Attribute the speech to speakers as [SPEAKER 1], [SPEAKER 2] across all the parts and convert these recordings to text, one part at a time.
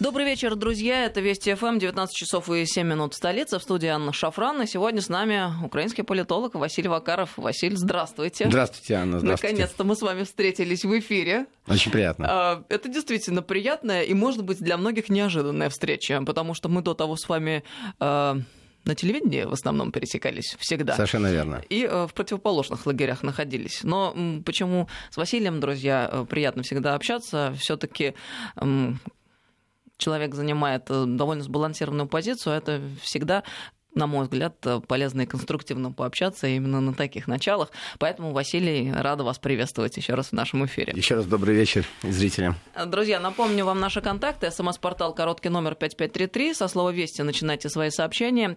[SPEAKER 1] Добрый вечер, друзья. Это Вести ФМ, 19 часов и 7 минут столица. В студии Анна Шафран. И сегодня с нами украинский политолог Василий Вакаров. Василий, здравствуйте.
[SPEAKER 2] Здравствуйте, Анна. Здравствуйте.
[SPEAKER 1] Наконец-то мы с вами встретились в эфире.
[SPEAKER 2] Очень приятно.
[SPEAKER 1] А, это действительно приятная и, может быть, для многих неожиданная встреча, потому что мы до того с вами а, на телевидении в основном пересекались всегда.
[SPEAKER 2] Совершенно верно.
[SPEAKER 1] И э, в противоположных лагерях находились. Но почему с Василием, друзья, э, приятно всегда общаться, все-таки человек занимает э, довольно сбалансированную позицию, это всегда на мой взгляд, полезно и конструктивно пообщаться именно на таких началах. Поэтому, Василий, рада вас приветствовать еще раз в нашем эфире.
[SPEAKER 2] Еще раз добрый вечер зрителям.
[SPEAKER 1] Друзья, напомню вам наши контакты. СМС-портал короткий номер 5533. Со слова «Вести» начинайте свои сообщения.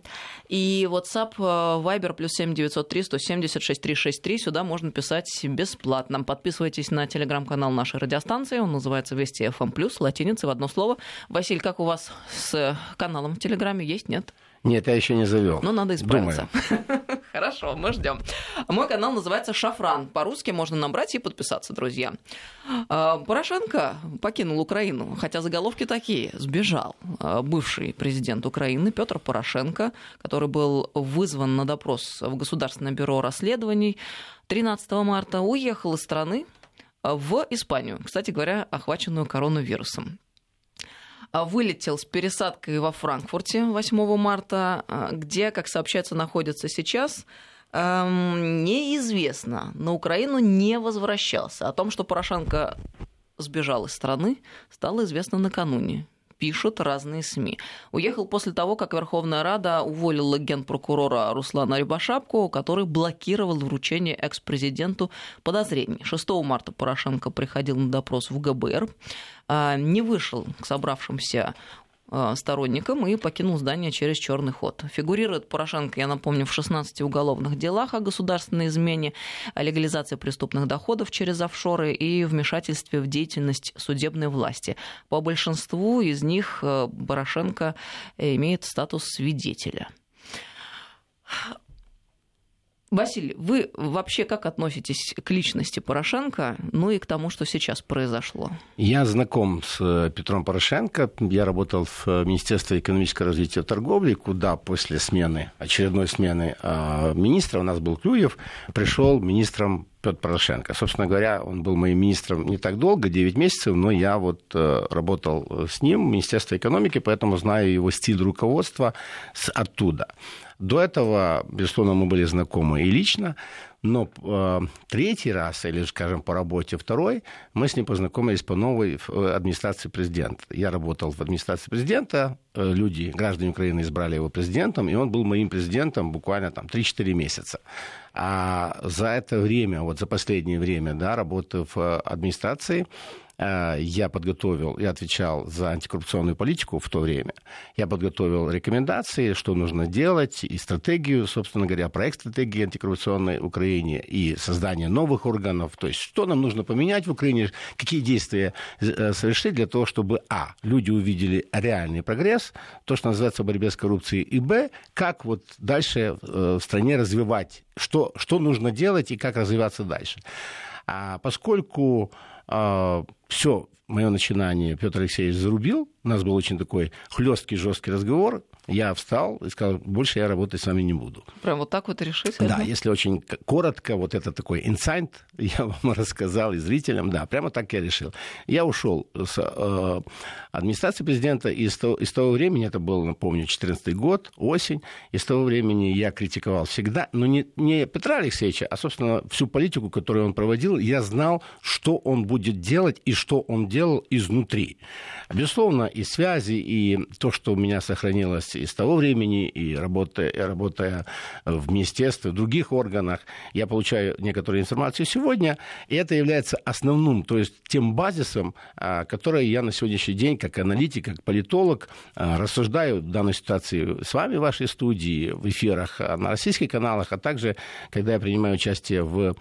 [SPEAKER 1] И WhatsApp, э, Viber, плюс 7903 176 363. Сюда можно писать бесплатно. Подписывайтесь на телеграм-канал нашей радиостанции. Он называется «Вести FM+,» латиницей в одно слово. Василий, как у вас с каналом в Телеграме? Есть, нет?
[SPEAKER 2] Нет, я еще не завел.
[SPEAKER 1] Ну, надо исправиться. Хорошо, мы ждем. Мой канал называется Шафран. По-русски можно набрать и подписаться, друзья. А, Порошенко покинул Украину, хотя заголовки такие. Сбежал а, бывший президент Украины Петр Порошенко, который был вызван на допрос в Государственное бюро расследований 13 марта, уехал из страны в Испанию, кстати говоря, охваченную коронавирусом. А, вылетел с пересадкой во Франкфурте 8 марта, а, где, как сообщается, находится сейчас, эм, неизвестно. На Украину не возвращался. О том, что Порошенко сбежал из страны, стало известно накануне пишут разные СМИ. Уехал после того, как Верховная Рада уволила генпрокурора Руслана Рябошапку, который блокировал вручение экс-президенту подозрений. 6 марта Порошенко приходил на допрос в ГБР, а, не вышел к собравшимся Э, сторонником и покинул здание через черный ход. Фигурирует Порошенко, я напомню, в 16 уголовных делах о государственной измене, о легализации преступных доходов через офшоры и вмешательстве в деятельность судебной власти. По большинству из них э, Порошенко имеет статус свидетеля. Василий, вы вообще как относитесь к личности Порошенко, ну и к тому, что сейчас произошло?
[SPEAKER 2] Я знаком с э, Петром Порошенко. Я работал в э, Министерстве экономического развития и торговли, куда после смены, очередной смены э, министра, у нас был Клюев, пришел министром Петр Порошенко. Собственно говоря, он был моим министром не так долго, 9 месяцев, но я вот работал с ним в Министерстве экономики, поэтому знаю его стиль руководства оттуда. До этого, безусловно, мы были знакомы и лично, но э, третий раз, или, скажем, по работе второй, мы с ним познакомились по новой э, администрации президента. Я работал в администрации президента, э, люди, граждане Украины избрали его президентом, и он был моим президентом буквально там 3-4 месяца. А за это время, вот за последнее время, да, работы в э, администрации, я подготовил и отвечал за антикоррупционную политику в то время. Я подготовил рекомендации, что нужно делать, и стратегию, собственно говоря, проект стратегии антикоррупционной Украине, и создание новых органов. То есть, что нам нужно поменять в Украине, какие действия э, совершить для того, чтобы, а, люди увидели реальный прогресс, то, что называется борьбе с коррупцией, и, б, как вот дальше э, в стране развивать, что, что нужно делать и как развиваться дальше. А поскольку все мое начинание Петр Алексеевич зарубил. У нас был очень такой хлесткий, жесткий разговор. Я встал и сказал, больше я работать с вами не буду.
[SPEAKER 1] Прям вот так вот решили?
[SPEAKER 2] Да, если очень коротко, вот это такой инсайт, я вам рассказал и зрителям, да, прямо так я решил. Я ушел с э, администрации президента, и с того, и с того времени, это был, напомню, 14 год, осень, и с того времени я критиковал всегда, но не, не Петра Алексеевича, а, собственно, всю политику, которую он проводил, я знал, что он будет делать и что он делал изнутри. Безусловно, и связи, и то, что у меня сохранилось из того времени, и работая, работая в министерстве, в других органах, я получаю некоторую информацию сегодня, и это является основным, то есть тем базисом, а, который я на сегодняшний день, как аналитик, как политолог, а, рассуждаю в данной ситуации с вами в вашей студии, в эфирах а, на российских каналах, а также, когда я принимаю участие в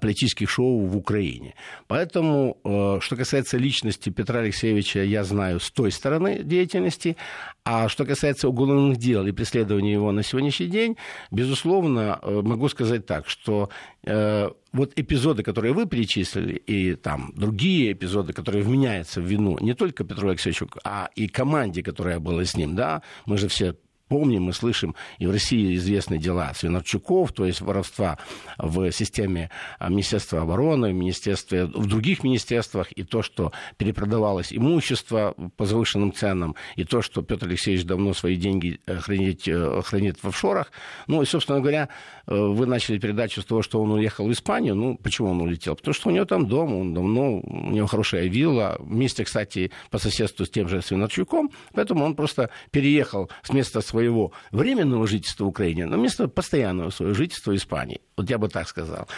[SPEAKER 2] политических шоу в Украине. Поэтому, что касается личности Петра Алексеевича, я знаю с той стороны деятельности, а что касается уголовных дел и преследования его на сегодняшний день, безусловно, э, могу сказать так, что э, вот эпизоды, которые вы перечислили, и там другие эпизоды, которые вменяются в вину не только Петру Алексеевичу, а и команде, которая была с ним, да, мы же все помним, мы слышим, и в России известны дела Свинарчуков, то есть воровства в системе а, Министерства обороны, в, министерстве, в других министерствах, и то, что перепродавалось имущество по завышенным ценам, и то, что Петр Алексеевич давно свои деньги э, хранит, э, хранит в офшорах. Ну и, собственно говоря, э, вы начали передачу с того, что он уехал в Испанию. Ну, почему он улетел? Потому что у него там дом, он давно, у него хорошая вилла, вместе, кстати, по соседству с тем же Свинарчуком, поэтому он просто переехал с места своего своего временного жительства в Украине на место постоянного своего жительства в Испании. Вот я бы так сказал.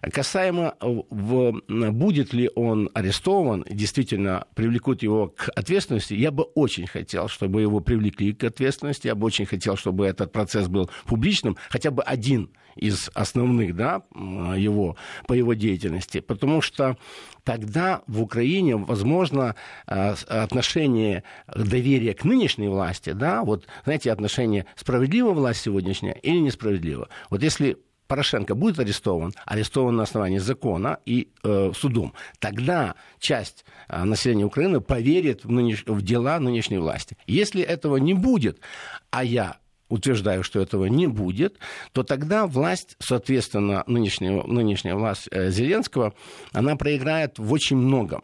[SPEAKER 2] Касаемо, в, будет ли он арестован, действительно привлекут его к ответственности, я бы очень хотел, чтобы его привлекли к ответственности, я бы очень хотел, чтобы этот процесс был публичным, хотя бы один из основных да, его, по его деятельности, потому что тогда в Украине, возможно, э, отношение доверия к нынешней власти, да, вот, знаете, отношение справедливая власть сегодняшняя или несправедлива. Вот если Порошенко будет арестован, арестован на основании закона и э, судом, тогда часть э, населения Украины поверит в, нынеш... в дела нынешней власти. Если этого не будет, а я утверждаю, что этого не будет, то тогда власть, соответственно, нынешняя, нынешняя власть э, Зеленского, она проиграет в очень многом.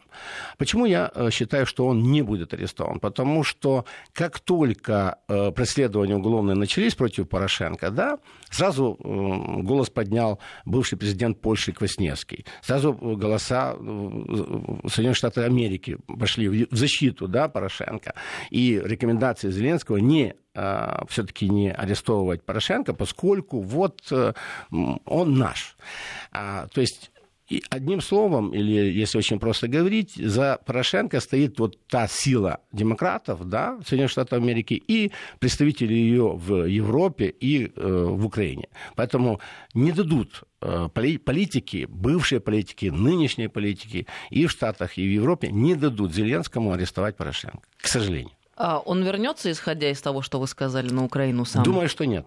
[SPEAKER 2] Почему я э, считаю, что он не будет арестован? Потому что как только э, преследования уголовные начались против Порошенко, да, сразу голос поднял бывший президент Польши Квасневский. Сразу голоса Соединенных Штатов Америки пошли в защиту да, Порошенко. И рекомендации Зеленского не все-таки не арестовывать Порошенко, поскольку вот э, он наш. А, то есть и одним словом, или если очень просто говорить, за Порошенко стоит вот та сила демократов, да, Соединенных Штатов Америки, и представители ее в Европе и э, в Украине. Поэтому не дадут э, политики, бывшие политики, нынешние политики и в Штатах, и в Европе не дадут Зеленскому арестовать Порошенко, к сожалению.
[SPEAKER 1] А он вернется, исходя из того, что вы сказали, на Украину сам?
[SPEAKER 2] Думаю, что нет.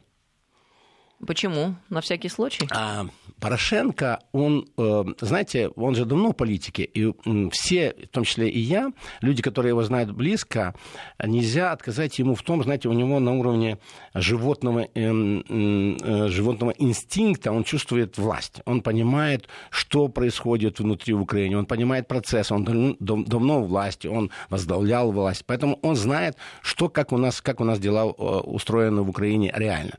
[SPEAKER 1] Почему? На всякий случай?
[SPEAKER 2] А, Порошенко, он, э, знаете, он же давно в политике, и все, в том числе и я, люди, которые его знают близко, нельзя отказать ему в том, знаете, у него на уровне животного, эм, э, животного инстинкта он чувствует власть, он понимает, что происходит внутри Украины, он понимает процесс, он давно в власти, он возглавлял власть, поэтому он знает, что, как у нас, как у нас дела э, устроены в Украине реально.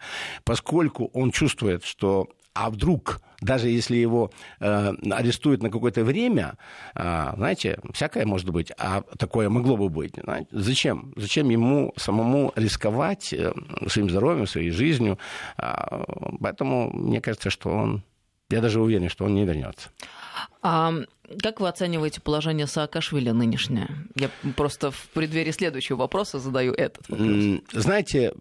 [SPEAKER 2] Поскольку он чувствует, что а вдруг, даже если его э, арестуют на какое-то время, э, знаете, всякое может быть, а такое могло бы быть. Знаете, зачем? Зачем ему самому рисковать э, своим здоровьем, своей жизнью? Э, поэтому мне кажется, что он, я даже уверен, что он не вернется.
[SPEAKER 1] А как вы оцениваете положение Саакашвили нынешнее? Я просто в преддверии следующего вопроса задаю этот вопрос.
[SPEAKER 2] Знаете,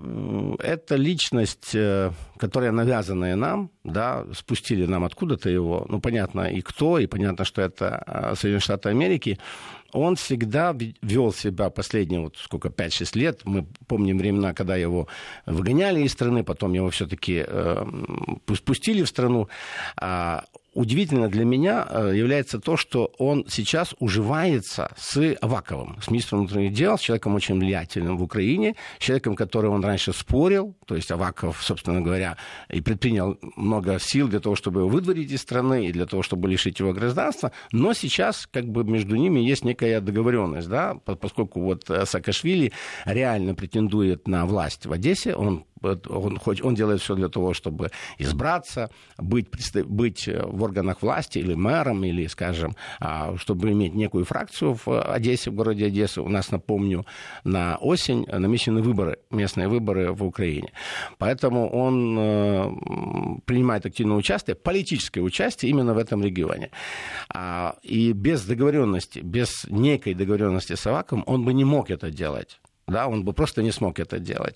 [SPEAKER 2] это личность, э, которая навязанная нам, да, спустили нам откуда-то его, ну, понятно, и кто, и понятно, что это э, Соединенные Штаты Америки, он всегда вел себя последние, вот сколько, 5-6 лет. Мы помним времена, когда его выгоняли из страны, потом его все-таки э, пустили в страну. А удивительно для меня э, является то, что он сейчас уживается с Аваковым, с министром внутренних дел, с человеком очень влиятельным в Украине, с человеком, которым он раньше спорил, то есть Аваков, собственно говоря, и предпринял много сил для того, чтобы его выдворить из страны и для того, чтобы лишить его гражданства, но сейчас как бы между ними есть некая договоренность, да, поскольку вот э, Саакашвили реально претендует на власть в Одессе, он он, хоть, он делает все для того, чтобы избраться, быть, быть в органах власти или мэром, или, скажем, а, чтобы иметь некую фракцию в Одессе, в городе Одесса. У нас, напомню, на осень намечены выборы, местные выборы в Украине. Поэтому он э, принимает активное участие, политическое участие именно в этом регионе. А, и без договоренности, без некой договоренности с Аваком он бы не мог это делать. Да, он бы просто не смог это делать.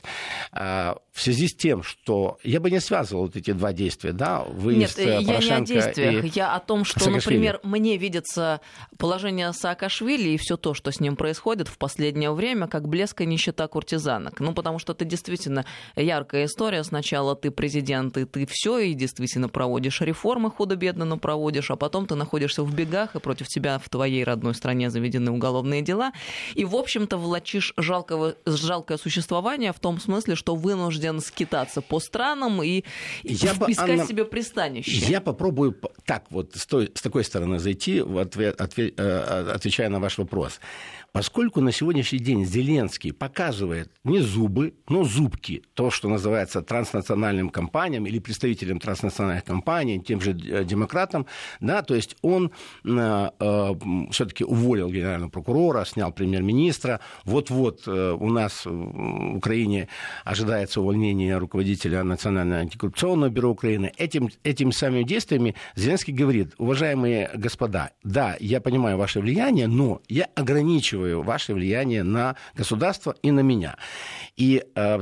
[SPEAKER 2] А, в связи с тем, что я бы не связывал вот эти два действия, да,
[SPEAKER 1] выезд Нет, я не о действиях, и... я о том, что, например, мне видится положение Саакашвили и все то, что с ним происходит в последнее время, как блеск и нищета куртизанок. Ну, потому что это действительно яркая история. Сначала ты президент, и ты все, и действительно проводишь реформы худо-бедно, но проводишь, а потом ты находишься в бегах, и против тебя в твоей родной стране заведены уголовные дела. И, в общем-то, влачишь жалкого, жалкое существование в том смысле, что вынужден скитаться по странам и я искать бы, Анна, себе пристанище.
[SPEAKER 2] Я попробую так вот с, той, с такой стороны зайти, в ответ, ответ, э, отвечая на ваш вопрос. Поскольку на сегодняшний день Зеленский показывает не зубы, но зубки, то, что называется транснациональным компаниям или представителям транснациональных компаний, тем же э, демократам, да, то есть он э, э, все-таки уволил генерального прокурора, снял премьер-министра. Вот-вот э, у нас в Украине ожидается увольнение руководителя Национального антикоррупционного бюро Украины. Этим, этими самыми действиями Зеленский говорит, уважаемые господа, да, я понимаю ваше влияние, но я ограничиваю ограничиваю ваше влияние на государство и на меня. И э,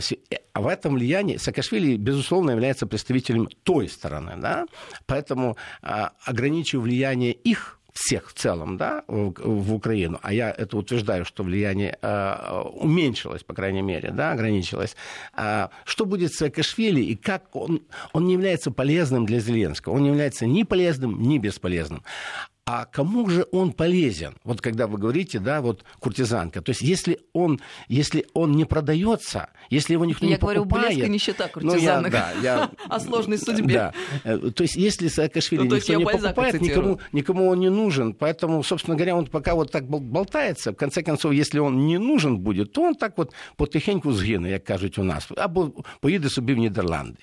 [SPEAKER 2] в этом влиянии Саакашвили, безусловно, является представителем той стороны. Да? Поэтому э, ограничиваю влияние их всех в целом, да, в, в Украину, а я это утверждаю, что влияние э, уменьшилось, по крайней мере, да, ограничилось. А что будет с Саакашвили и как он, он не является полезным для Зеленского, он не является ни полезным, ни бесполезным а кому же он полезен? Вот когда вы говорите, да, вот куртизанка. То есть если он, если он не продается, если его никто
[SPEAKER 1] я
[SPEAKER 2] не
[SPEAKER 1] говорю,
[SPEAKER 2] покупает...
[SPEAKER 1] Я говорю, блеск и нищета куртизанок. Ну, я, да, я, о сложной судьбе.
[SPEAKER 2] Да. Э, то есть если Саакашвили ну, никто не покупает, никому, никому он не нужен. Поэтому, собственно говоря, он пока вот так болтается. В конце концов, если он не нужен будет, то он так вот потихеньку згине, як кажуть у нас, або поїде собі в Нідерланди.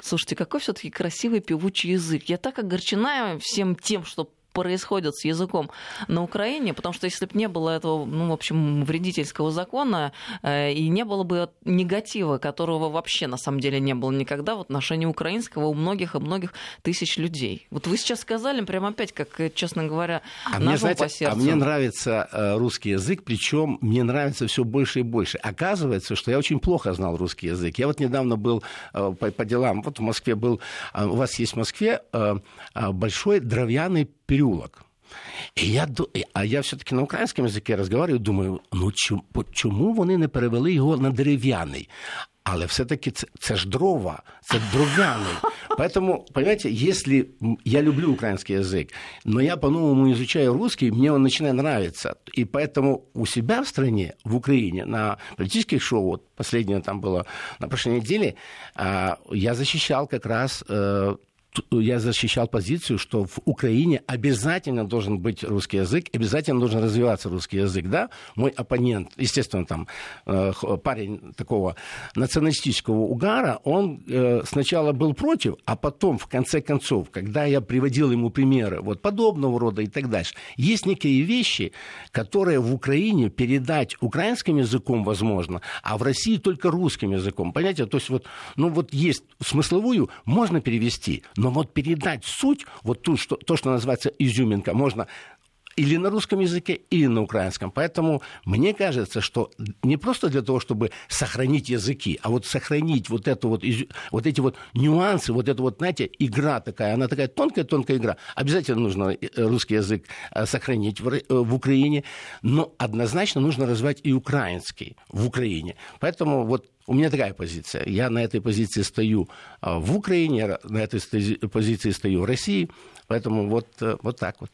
[SPEAKER 1] Слушайте, какой все-таки красивый певучий язык. Я так огорчена всем тем, что происходит с языком на Украине, потому что если бы не было этого, ну, в общем, вредительского закона, э, и не было бы негатива, которого вообще на самом деле не было никогда в отношении украинского у многих и многих тысяч людей. Вот вы сейчас сказали, прям опять, как, честно говоря,
[SPEAKER 2] а мне, знаете, по сердцу. А мне нравится э, русский язык, причем мне нравится все больше и больше. Оказывается, что я очень плохо знал русский язык. Я вот недавно был э, по, по делам, вот в Москве был, у вас есть в Москве большой дровяный переулок І я, а я все-таки на українському язикі розмовляю, думаю, ну чому вони не перевели його на дерев'яний? Але все-таки це, це ж дрова, це дров'яний. Поэтому, понимаете, если я люблю украинский язык, но я по-новому изучаю русский, мне он начинает нравиться. И поэтому у себя в стране, в Украине, на политических шоу, вот последнее там было на прошлой неделе, а, я защищал как раз э, я защищал позицию, что в Украине обязательно должен быть русский язык, обязательно должен развиваться русский язык, да? Мой оппонент, естественно, там э, парень такого националистического угара, он э, сначала был против, а потом, в конце концов, когда я приводил ему примеры вот подобного рода и так дальше, есть некие вещи, которые в Украине передать украинским языком возможно, а в России только русским языком. Понимаете, то есть вот, ну вот есть смысловую, можно перевести, но вот передать суть, вот ту, что, то, что называется изюминка, можно или на русском языке, или на украинском. Поэтому мне кажется, что не просто для того, чтобы сохранить языки, а вот сохранить вот, эту вот, вот эти вот нюансы, вот эта вот, знаете, игра такая, она такая тонкая-тонкая игра. Обязательно нужно э, русский язык э, сохранить в, э, в Украине, но однозначно нужно развивать и украинский в Украине. Поэтому вот у меня такая позиция. Я на этой позиции стою в Украине, на этой позиции стою в России. Поэтому вот, вот так вот.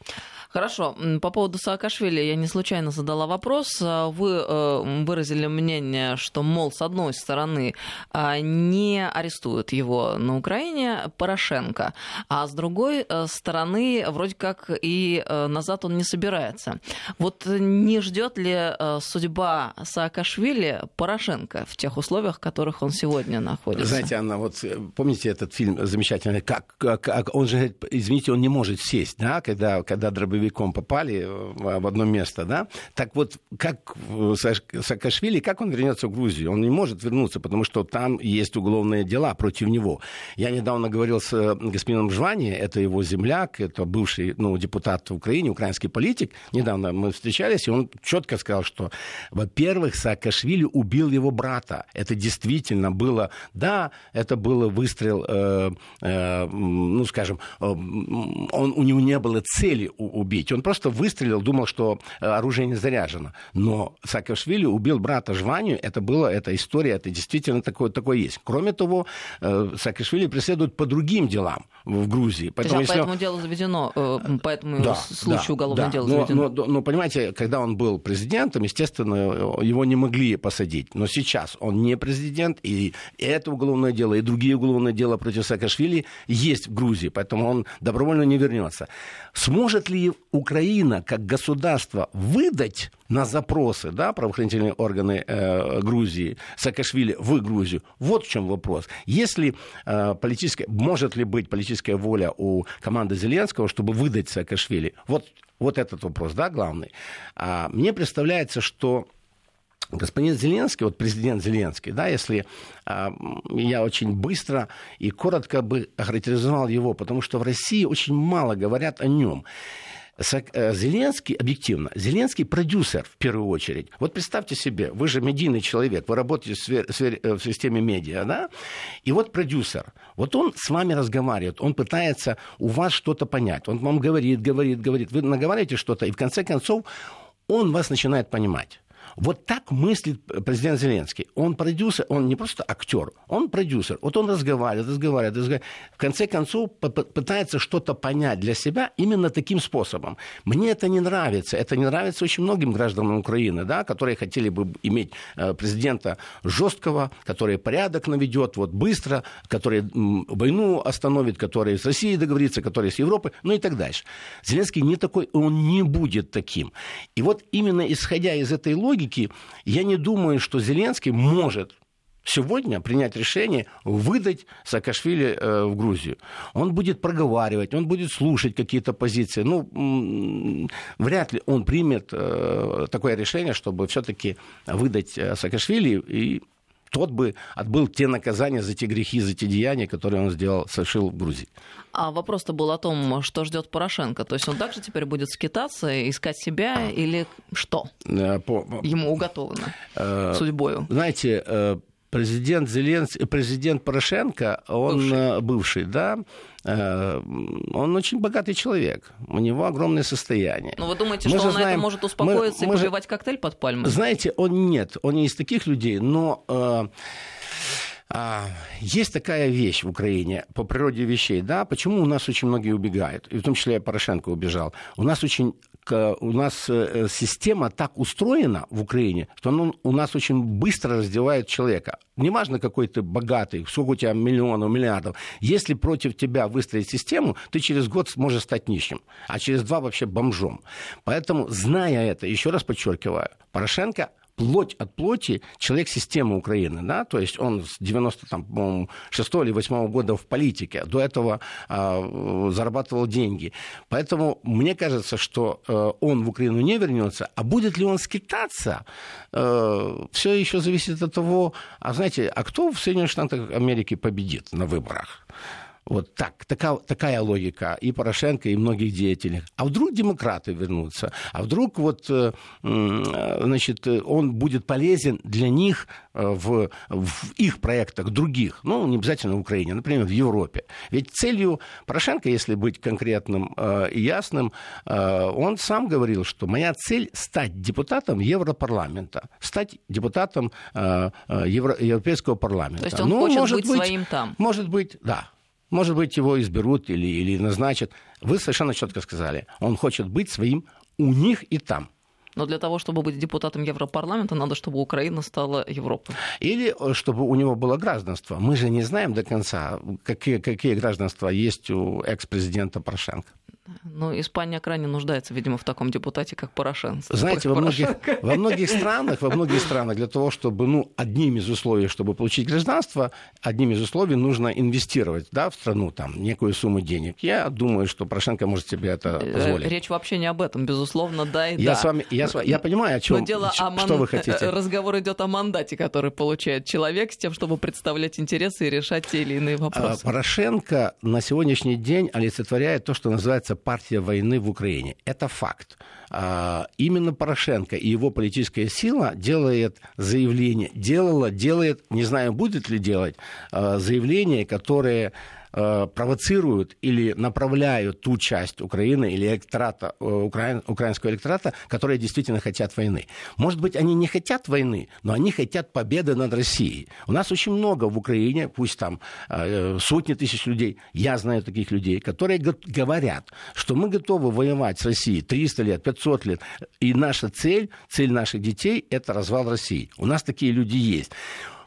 [SPEAKER 1] Хорошо. По поводу Саакашвили я не случайно задала вопрос. Вы э, выразили мнение, что, мол, с одной стороны, э, не арестуют его на Украине Порошенко, а с другой э, стороны, вроде как и назад он не собирается. Вот не ждет ли судьба Саакашвили Порошенко в тех условиях, условиях, в которых он сегодня находится.
[SPEAKER 2] Знаете, Анна, вот помните этот фильм замечательный, как, как он же, извините, он не может сесть, да, когда, когда дробовиком попали в одно место, да, так вот, как Саакашвили, как он вернется в Грузию? Он не может вернуться, потому что там есть уголовные дела против него. Я недавно говорил с господином Жвани, это его земляк, это бывший ну, депутат в Украине, украинский политик. Недавно мы встречались, и он четко сказал, что, во-первых, Саакашвили убил его брата. Это действительно было, да, это было выстрел, э, э, ну, скажем, э, он, у него не было цели убить. Он просто выстрелил, думал, что э, оружие не заряжено. Но Саакашвили убил брата Жванию, это было, эта история, это действительно такое, такое есть. Кроме того, э, Саакашвили преследуют по другим делам в Грузии.
[SPEAKER 1] Поэтому, есть, а если... поэтому дело заведено, э, поэтому да, случаю да, уголовное да. дело
[SPEAKER 2] но,
[SPEAKER 1] заведено.
[SPEAKER 2] Но, но, но, понимаете, когда он был президентом, естественно, его не могли посадить. Но сейчас он не президент, и это уголовное дело, и другие уголовные дела против Саакашвили есть в Грузии, поэтому он добровольно не вернется. Сможет ли Украина как государство выдать на запросы да, правоохранительные органы э, Грузии Саакашвили в Грузию? Вот в чем вопрос. Если э, политическая, может ли быть политическая воля у команды Зеленского, чтобы выдать Саакашвили? Вот, вот этот вопрос, да, главный. А, мне представляется, что господин Зеленский, вот президент Зеленский, да, если а, я очень быстро и коротко бы охарактеризовал его, потому что в России очень мало говорят о нем. Э, Зеленский, объективно, Зеленский продюсер в первую очередь. Вот представьте себе, вы же медийный человек, вы работаете в, сфере, э, в системе медиа, да? И вот продюсер, вот он с вами разговаривает, он пытается у вас что-то понять, он вам говорит, говорит, говорит, вы наговариваете что-то, и в конце концов он вас начинает понимать. Вот так мыслит президент Зеленский. Он продюсер, он не просто актер, он продюсер. Вот он разговаривает, разговаривает, разговаривает. В конце концов пытается что-то понять для себя именно таким способом. Мне это не нравится. Это не нравится очень многим гражданам Украины, да, которые хотели бы иметь э, президента жесткого, который порядок наведет вот быстро, который войну остановит, который с Россией договорится, который с Европой, ну и так дальше. Зеленский не такой, он не будет таким. И вот именно исходя из этой логики, логики, я не думаю, что Зеленский может сегодня принять решение выдать Саакашвили э, в Грузию. Он будет проговаривать, он будет слушать какие-то позиции. Ну, вряд ли он примет э, такое решение, чтобы все-таки выдать э, Саакашвили и тот бы отбыл те наказания за те грехи, за те деяния, которые он сделал, совершил в Грузии.
[SPEAKER 1] А вопрос-то был о том, что ждет Порошенко. То есть он также теперь будет скитаться, искать себя или что? Э, по... Ему уготовано э, судьбою.
[SPEAKER 2] Знаете, э, президент Зеленский, президент Порошенко, он бывший, бывший да, он очень богатый человек. У него огромное состояние.
[SPEAKER 1] Но ну, вы думаете, мы что он знаем, на это может успокоиться мы, и попивать же, коктейль под пальмой?
[SPEAKER 2] Знаете, он нет, он не из таких людей, но а, есть такая вещь в Украине по природе вещей, да, почему у нас очень многие убегают, и в том числе Порошенко убежал. У нас очень у нас э, система так устроена в Украине, что она у нас очень быстро раздевает человека. Неважно, какой ты богатый, сколько у тебя миллионов, миллиардов. Если против тебя выстроить систему, ты через год сможешь стать нищим, а через два вообще бомжом. Поэтому, зная это, еще раз подчеркиваю, Порошенко плоть от плоти человек системы Украины, да, то есть он с 96 или 8 года в политике, до этого э, зарабатывал деньги. Поэтому мне кажется, что э, он в Украину не вернется, а будет ли он скитаться, э, все еще зависит от того, а знаете, а кто в Соединенных Штатах Америки победит на выборах? Вот так, такая, такая логика и Порошенко, и многих деятелей. А вдруг демократы вернутся? А вдруг вот, э, значит, он будет полезен для них э, в, в их проектах других, ну, не обязательно в Украине, например, в Европе. Ведь целью Порошенко, если быть конкретным э, и ясным, он сам говорил, что моя цель стать депутатом Европарламента, стать депутатом Евро, Европейского парламента. То
[SPEAKER 1] есть он ну, хочет может быть, быть своим там?
[SPEAKER 2] Может быть, да. Может быть, его изберут или, или назначат. Вы совершенно четко сказали. Он хочет быть своим у них и там.
[SPEAKER 1] Но для того, чтобы быть депутатом Европарламента, надо, чтобы Украина стала Европой.
[SPEAKER 2] Или э, чтобы у него было гражданство. Мы же не знаем до конца, какие, какие гражданства есть у экс-президента Порошенко.
[SPEAKER 1] Ну, Испания крайне нуждается, видимо, в таком депутате, как Порошенко.
[SPEAKER 2] Знаете, во многих, во многих странах, во многих странах для того, чтобы, ну, одним из условий, чтобы получить гражданство, одним из условий нужно инвестировать, да, в страну там некую сумму денег. Я думаю, что Порошенко может себе это э, позволить.
[SPEAKER 1] Речь вообще не об этом, безусловно, да и
[SPEAKER 2] я
[SPEAKER 1] да.
[SPEAKER 2] С вами, я, с, я понимаю, о чем,
[SPEAKER 1] Но дело
[SPEAKER 2] что
[SPEAKER 1] о ман...
[SPEAKER 2] вы хотите.
[SPEAKER 1] Разговор идет о мандате, который получает человек с тем, чтобы представлять интересы и решать те или иные вопросы.
[SPEAKER 2] А, Порошенко на сегодняшний день олицетворяет то, что называется партия войны в Украине. Это факт. А, именно Порошенко и его политическая сила делает заявление, делала, делает, не знаю, будет ли делать, а, заявления, которые Э, провоцируют или направляют ту часть Украины или электората, э, украин, украинского электората, которые действительно хотят войны. Может быть, они не хотят войны, но они хотят победы над Россией. У нас очень много в Украине, пусть там э, сотни тысяч людей, я знаю таких людей, которые говорят, что мы готовы воевать с Россией 300 лет, 500 лет, и наша цель, цель наших детей – это развал России. У нас такие люди есть.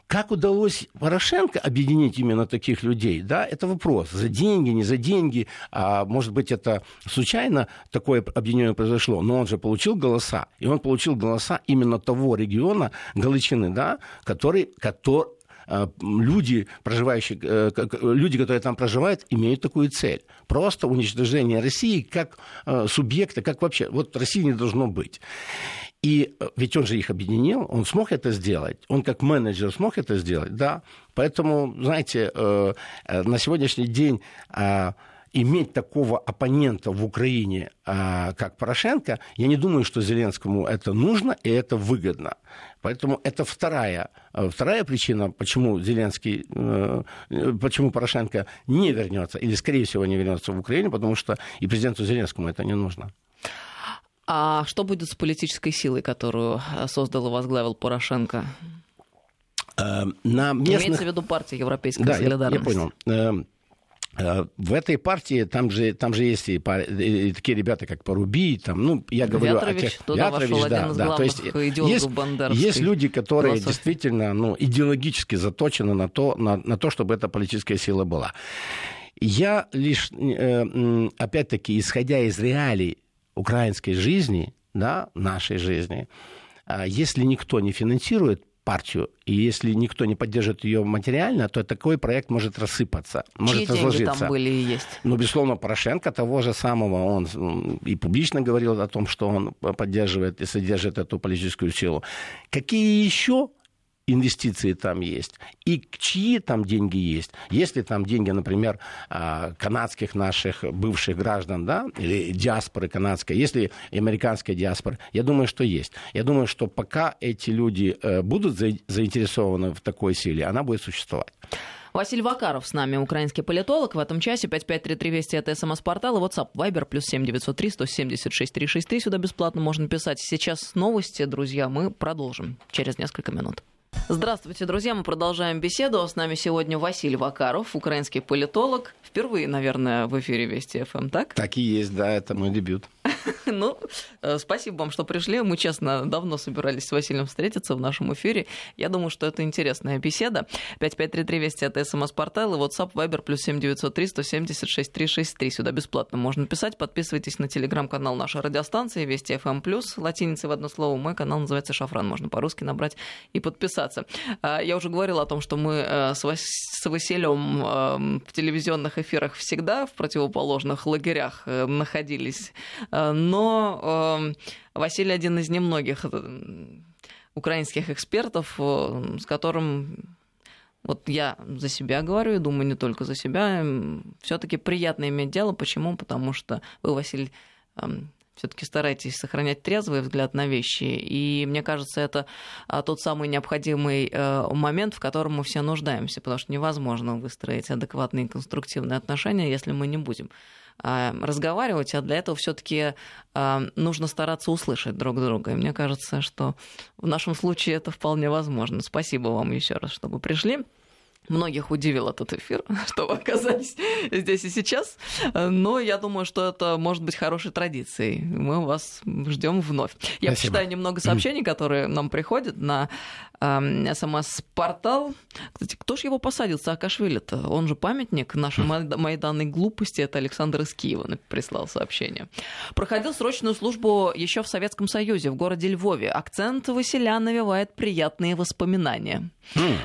[SPEAKER 2] Как удалось Порошенко объединить именно таких людей, да, это вопрос. За деньги, не за деньги, а может быть, это случайно такое объединение произошло, но он же получил голоса, и он получил голоса именно того региона, Галичины, да, который, который, а, люди, проживающие, э, люди, которые там проживают, имеют такую цель. Просто уничтожение России как э, субъекта, как вообще. Вот России не должно быть. И э, ведь он же их объединил, он смог это сделать, он как менеджер смог это сделать, да. Поэтому, знаете, э, э, на сегодняшний день иметь такого оппонента в Украине, как Порошенко, я не думаю, что Зеленскому это нужно и это выгодно. Поэтому это вторая, вторая причина, почему Зеленский, почему Порошенко не вернется, или, скорее всего, не вернется в Украину, потому что и президенту Зеленскому это не нужно.
[SPEAKER 1] А что будет с политической силой, которую э, создал и возглавил Порошенко?
[SPEAKER 2] Эм, на местных...
[SPEAKER 1] Имеется в виду партия Европейская
[SPEAKER 2] да,
[SPEAKER 1] солидарность.
[SPEAKER 2] Я, я понял. Эм, э, в этой партии там же, там же есть и, и такие ребята, как Поруби, там, ну, я говорю
[SPEAKER 1] Вятрович,
[SPEAKER 2] о тех...
[SPEAKER 1] туда Вятрович, да, один из да. То есть
[SPEAKER 2] есть, есть люди, которые философии. действительно ну, идеологически заточены на то, на, на то, чтобы эта политическая сила была. Я лишь, э, опять-таки, исходя из реалий украинской жизни, да, нашей жизни, а если никто не финансирует партию, и если никто не поддержит ее материально, то такой проект может рассыпаться, может
[SPEAKER 1] Чьи
[SPEAKER 2] разложиться.
[SPEAKER 1] там были и есть?
[SPEAKER 2] Ну, безусловно, Порошенко того же самого, он и публично говорил о том, что он поддерживает и содержит эту политическую силу. Какие еще инвестиции там есть, и чьи там деньги есть. Если там деньги, например, а, канадских наших бывших граждан, да, или диаспоры канадской, если американская диаспора, я думаю, что есть. Я думаю, что пока эти люди э, будут заинтересованы в такой силе, она будет существовать.
[SPEAKER 1] Василий Вакаров с нами, украинский политолог. В этом часе 5533 Вести это СМС-портал и WhatsApp Viber плюс 7903 176 363. Сюда бесплатно можно писать. Сейчас новости, друзья, мы продолжим через несколько минут. Здравствуйте, друзья. Мы продолжаем беседу. С нами сегодня Василий Вакаров, украинский политолог. Впервые, наверное, в эфире Вести ФМ, так?
[SPEAKER 2] Так и есть, да, это мой дебют.
[SPEAKER 1] Ну, э, спасибо вам, что пришли. Мы, честно, давно собирались с Василием встретиться в нашем эфире. Я думаю, что это интересная беседа. 5533 Вести это смс-портал и WhatsApp Viber плюс 7903 176 363. Сюда бесплатно можно писать. Подписывайтесь на телеграм-канал нашей радиостанции Вести ФМ плюс. Латиницей в одно слово. Мой канал называется Шафран. Можно по-русски набрать и подписаться. А, я уже говорила о том, что мы э, с Василием эм, в телевизионных эфирах всегда в противоположных лагерях э, находились но э, Василий один из немногих э, украинских экспертов, э, с которым вот я за себя говорю, и думаю, не только за себя, все-таки приятно иметь дело. Почему? Потому что вы, Василий, эм, все-таки старайтесь сохранять трезвый взгляд на вещи. И мне кажется, это а, тот самый необходимый э, момент, в котором мы все нуждаемся, потому что невозможно выстроить адекватные конструктивные отношения, если мы не будем разговаривать, а для этого все-таки а, нужно стараться услышать друг друга. И мне кажется, что в нашем случае это вполне возможно. Спасибо вам еще раз, что вы пришли. Многих удивил этот эфир, что вы оказались здесь и сейчас. Но я думаю, что это может быть хорошей традицией. Мы вас ждем вновь. Я Спасибо. почитаю немного сообщений, которые нам приходят на э, СМС-портал. Кстати, кто же его посадил, Саакашвили-то? Он же памятник нашей майданной глупости. Это Александр из Киева прислал сообщение. Проходил срочную службу еще в Советском Союзе, в городе Львове. Акцент Василя навевает приятные воспоминания.
[SPEAKER 2] Хм.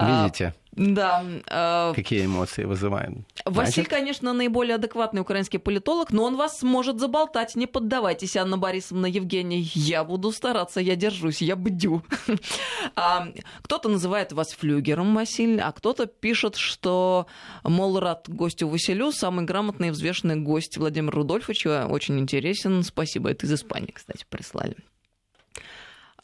[SPEAKER 2] Видите?
[SPEAKER 1] Да.
[SPEAKER 2] Э, Какие эмоции вызываем?
[SPEAKER 1] Василь, Значит? конечно, наиболее адекватный украинский политолог, но он вас может заболтать. Не поддавайтесь, Анна Борисовна, Евгений. Я буду стараться, я держусь, я бдю. а, кто-то называет вас флюгером, Василь, а кто-то пишет, что, мол, рад гостю Василю, самый грамотный и взвешенный гость Владимир Рудольфович, очень интересен. Спасибо, это из Испании, кстати, прислали.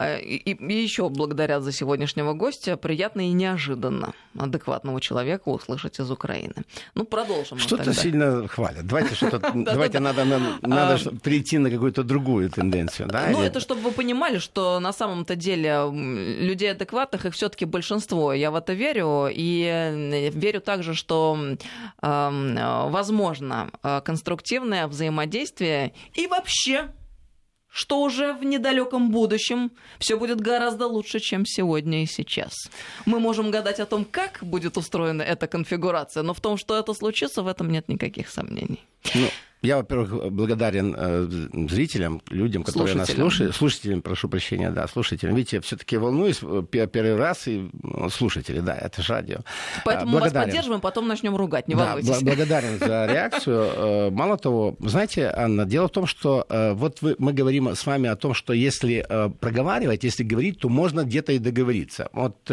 [SPEAKER 1] А, и, и еще благодарят за сегодняшнего гостя. Приятно и неожиданно адекватного человека услышать из Украины. Ну, продолжим.
[SPEAKER 2] Что-то сильно хвалят. Давайте что-то, давайте надо, надо а, перейти на какую-то другую тенденцию.
[SPEAKER 1] Ну, это чтобы вы понимали, что на самом-то деле людей адекватных их все-таки большинство. Я в это верю. И верю также, что возможно конструктивное взаимодействие и вообще что уже в недалеком будущем все будет гораздо лучше, чем сегодня и сейчас. Мы можем гадать о том, как будет устроена эта конфигурация, но в том, что это случится, в этом нет никаких сомнений.
[SPEAKER 2] Ну, я, во-первых, благодарен э, зрителям, людям, которые нас слушают. Слушателям, прошу прощения, да, слушателям. Видите, я все-таки волнуюсь э, первый раз, и ну, слушатели, да, это же радио.
[SPEAKER 1] Поэтому благодарен. мы вас поддерживаем, потом начнем ругать, не да, волнуйтесь.
[SPEAKER 2] благодарен за реакцию. Э, мало того, знаете, Анна, дело в том, что э, вот вы, мы говорим с вами о том, что если проговаривать, если говорить, то можно где-то и договориться. Вот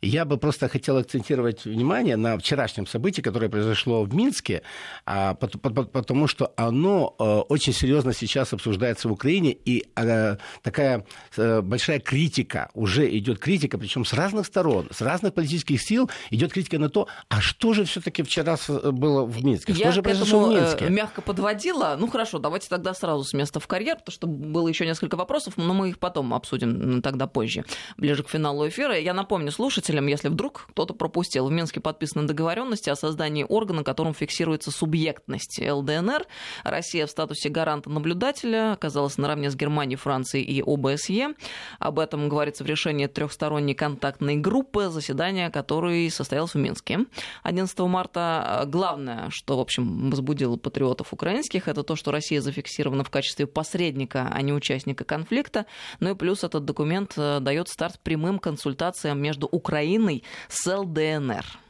[SPEAKER 2] я бы просто хотел акцентировать внимание на вчерашнем событии, которое произошло в Минске, а потому потому что оно э, очень серьезно сейчас обсуждается в Украине, и э, такая э, большая критика, уже идет критика, причем с разных сторон, с разных политических сил идет критика на то, а что же все-таки вчера было в Минске? Что
[SPEAKER 1] Я
[SPEAKER 2] же
[SPEAKER 1] произошло в Минске? мягко подводила. Ну хорошо, давайте тогда сразу с места в карьер, потому что было еще несколько вопросов, но мы их потом обсудим тогда позже, ближе к финалу эфира. Я напомню слушателям, если вдруг кто-то пропустил, в Минске подписаны договоренности о создании органа, которым фиксируется субъектность ЛДНР ДНР. Россия в статусе гаранта-наблюдателя оказалась наравне с Германией, Францией и ОБСЕ. Об этом говорится в решении трехсторонней контактной группы, заседания которой состоялось в Минске. 11 марта главное, что, в общем, возбудило патриотов украинских, это то, что Россия зафиксирована в качестве посредника, а не участника конфликта. Ну и плюс этот документ э, дает старт прямым консультациям между Украиной с ЛДНР.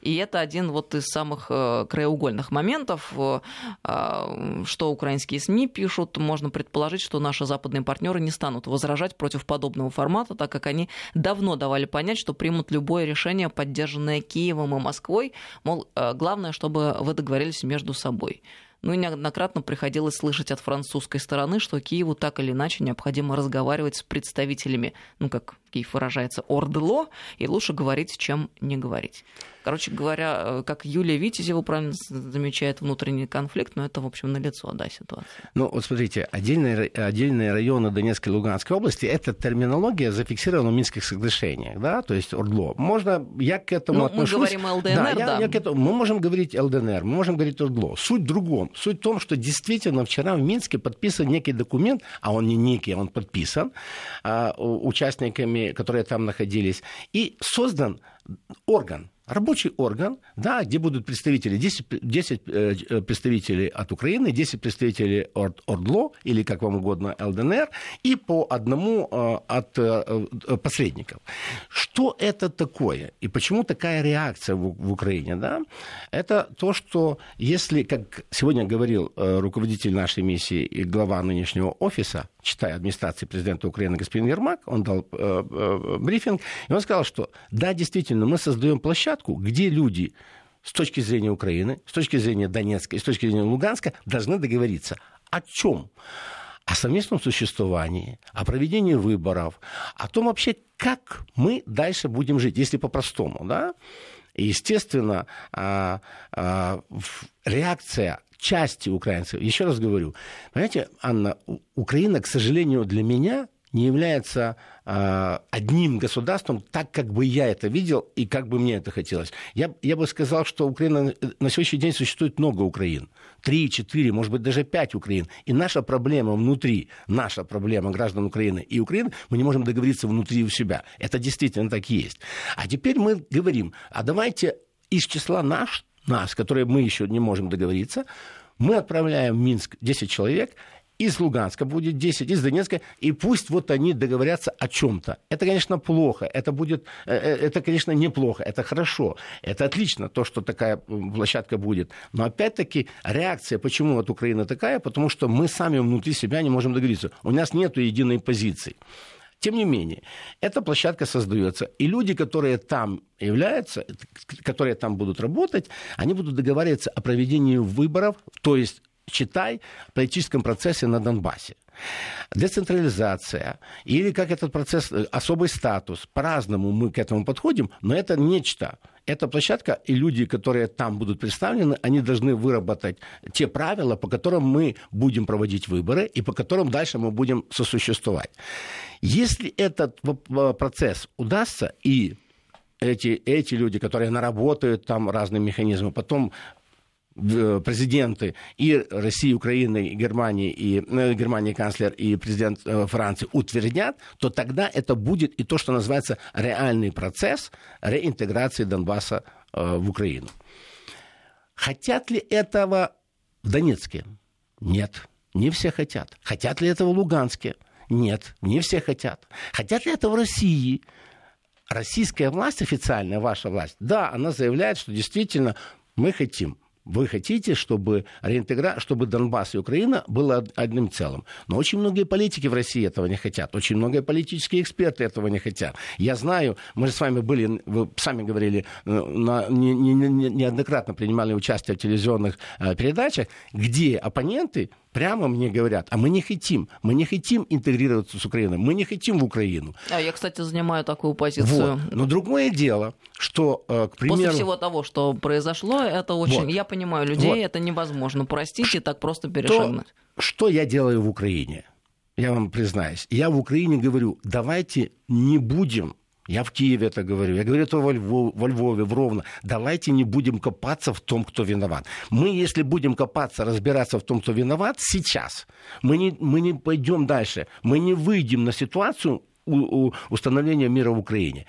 [SPEAKER 1] И это один вот из самых э, краеугольных моментов, э, а, что украинские СМИ пишут. Можно предположить, что наши западные партнеры не станут возражать против подобного формата, так как они давно давали понять, что примут любое решение, поддержанное Киевом и Москвой. Мол, э, главное, чтобы вы договорились между собой. Ну и неоднократно приходилось слышать от французской стороны, что Киеву так или иначе необходимо разговаривать с представителями, ну как Киев выражается, ордло, и лучше говорить, чем не говорить. Короче говоря, э, как Юлия Витязева правильно замечает внутренний конфликт, но это, в общем, налицо, да, ситуация.
[SPEAKER 2] Ну, вот смотрите, отдельные, отдельные районы Донецкой и Луганской области, это терминология зафиксирована в Минских соглашениях, да, то есть ОРДЛО. Можно, я к этому ну, отношусь...
[SPEAKER 1] мы говорим ЛДНР, да. Я,
[SPEAKER 2] да. Я к этому, мы можем говорить ЛДНР, мы можем говорить ОРДЛО. Суть в другом. Суть в том, что действительно вчера в Минске подписан некий документ, а он не некий, он подписан а, участниками, которые там находились, и создан орган, рабочий орган, да, где будут представители, 10, 10 э, э, представителей от Украины, 10 представителей от ОРДЛО, или как вам угодно, ЛДНР, и по одному э, от посредников. Что это такое? И почему такая реакция в, в Украине? Да? Это то, что если, как сегодня говорил руководитель нашей миссии и глава нынешнего офиса, читая администрации президента Украины господин Ермак, он дал э, э, брифинг, и он сказал, что да, действительно, мы создаем площадку, где люди с точки зрения Украины, с точки зрения Донецка и с точки зрения Луганска должны договориться. О чем? О совместном существовании, о проведении выборов, о том вообще, как мы дальше будем жить, если по-простому, да? И, естественно, а, а, реакция части украинцев. Еще раз говорю, понимаете, Анна, Украина, к сожалению, для меня не является э, одним государством, так как бы я это видел и как бы мне это хотелось. Я, я бы сказал, что Украина на сегодняшний день существует много Украин. Три, четыре, может быть, даже пять Украин. И наша проблема внутри, наша проблема граждан Украины и Украины, мы не можем договориться внутри у себя. Это действительно так и есть. А теперь мы говорим, а давайте из числа наш, нас, которые мы еще не можем договориться, мы отправляем в Минск 10 человек, из Луганска будет 10, из Донецка, и пусть вот они договорятся о чем-то. Это, конечно, плохо, это будет, э, э, это, конечно, неплохо, это хорошо, это отлично, то, что такая площадка будет. Но опять-таки реакция, почему вот Украина такая, потому что мы сами внутри себя не можем договориться. У нас нет единой позиции. Тем не менее, эта площадка создается, и люди, которые там являются, которые там будут работать, они будут договариваться о проведении выборов, то есть читай, политическом процессе на Донбассе. Децентрализация или как этот процесс, э, особый статус. По-разному мы к этому подходим, но это нечто. Эта площадка и люди, которые там будут представлены, они должны выработать те правила, по которым мы будем проводить выборы и по которым дальше мы будем сосуществовать. Если этот процесс удастся и эти, эти люди, которые наработают там разные механизмы, потом президенты и России, Украины, и Германии, и э, Германии канцлер и президент э, Франции утвердят, то тогда это будет и то, что называется реальный процесс реинтеграции Донбасса в Украину. Хотят ли этого в Донецке? Нет, не все хотят. Хотят ли этого в Луганске? Нет, не все хотят. Хотят ли это в России? Российская власть, официальная ваша власть, да, она заявляет, что действительно мы хотим. Вы хотите, чтобы, реинтегра... чтобы Донбасс и Украина было одним целым. Но очень многие политики в России этого не хотят. Очень многие политические эксперты этого не хотят. Я знаю, мы же с вами были, вы сами говорили, э, на, не, не, не, неоднократно принимали участие в телевизионных э, передачах, где оппоненты прямо мне говорят, а мы не хотим, мы не хотим интегрироваться с Украиной, мы не хотим в Украину.
[SPEAKER 1] А я, кстати, занимаю такую позицию.
[SPEAKER 2] Вот. Но другое дело, что, э, к примеру...
[SPEAKER 1] После всего того, что произошло, это очень... Вот. Я понимаю, людей вот. это невозможно простить и так просто перешагнуть.
[SPEAKER 2] То, что я делаю в Украине? Я вам признаюсь. Я в Украине говорю, давайте не будем я в Киеве это говорю, я говорю это во Львове, во Львове, в Ровно. Давайте не будем копаться в том, кто виноват. Мы, если будем копаться, разбираться в том, кто виноват, сейчас, мы не, мы не пойдем дальше. Мы не выйдем на ситуацию у, у установления мира в Украине.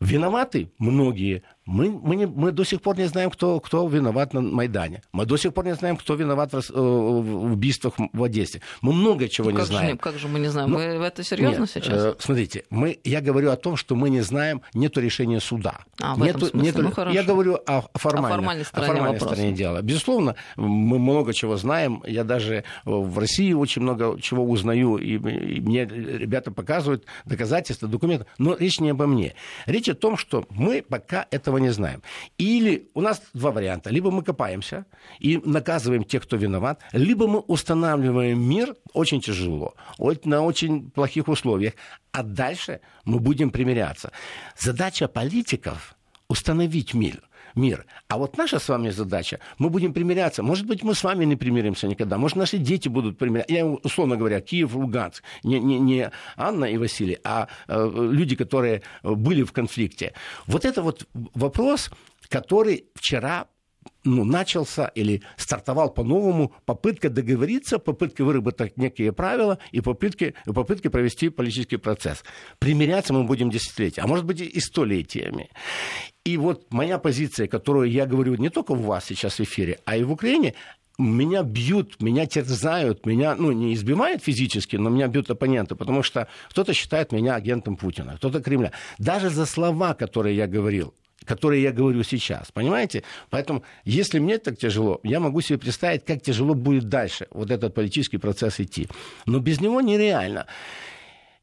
[SPEAKER 2] Виноваты многие мы, мы, не, мы до сих пор не знаем, кто, кто виноват на Майдане. Мы до сих пор не знаем, кто виноват в, э, в убийствах в Одессе. Мы много чего ну, не знаем.
[SPEAKER 1] Же, как же мы не знаем? Ну, Вы это серьезно
[SPEAKER 2] нет,
[SPEAKER 1] сейчас? Э,
[SPEAKER 2] смотрите, мы, я говорю о том, что мы не знаем, нету решения суда.
[SPEAKER 1] А,
[SPEAKER 2] в
[SPEAKER 1] нету, этом
[SPEAKER 2] нету,
[SPEAKER 1] ну, хорошо.
[SPEAKER 2] Я говорю о, формальной,
[SPEAKER 1] о формальной стороне,
[SPEAKER 2] о формальной стороне дела. Безусловно, мы много чего знаем. Я даже в России очень много чего узнаю, и, и мне ребята показывают доказательства, документы. Но речь не обо мне. Речь о том, что мы пока этого не знаем. Или у нас два варианта. Либо мы копаемся и наказываем тех, кто виноват, либо мы устанавливаем мир очень тяжело, на очень плохих условиях, а дальше мы будем примиряться. Задача политиков – установить мир мир. А вот наша с вами задача, мы будем примиряться. Может быть, мы с вами не примиримся никогда. Может, наши дети будут примиряться. Я, условно говоря, Киев, Луганск. Не, не, не Анна и Василий, а э, люди, которые были в конфликте. Вот это вот вопрос, который вчера ну, начался или стартовал по-новому попытка договориться, попытка выработать некие правила и попытки, попытки провести политический процесс. Примиряться мы будем десятилетия, а может быть и столетиями. И вот моя позиция, которую я говорю не только у вас сейчас в эфире, а и в Украине, меня бьют, меня терзают, меня, ну, не избивают физически, но меня бьют оппоненты, потому что кто-то считает меня агентом Путина, кто-то Кремля. Даже за слова, которые я говорил, которые я говорю сейчас, понимаете? Поэтому, если мне так тяжело, я могу себе представить, как тяжело будет дальше вот этот политический процесс идти. Но без него нереально.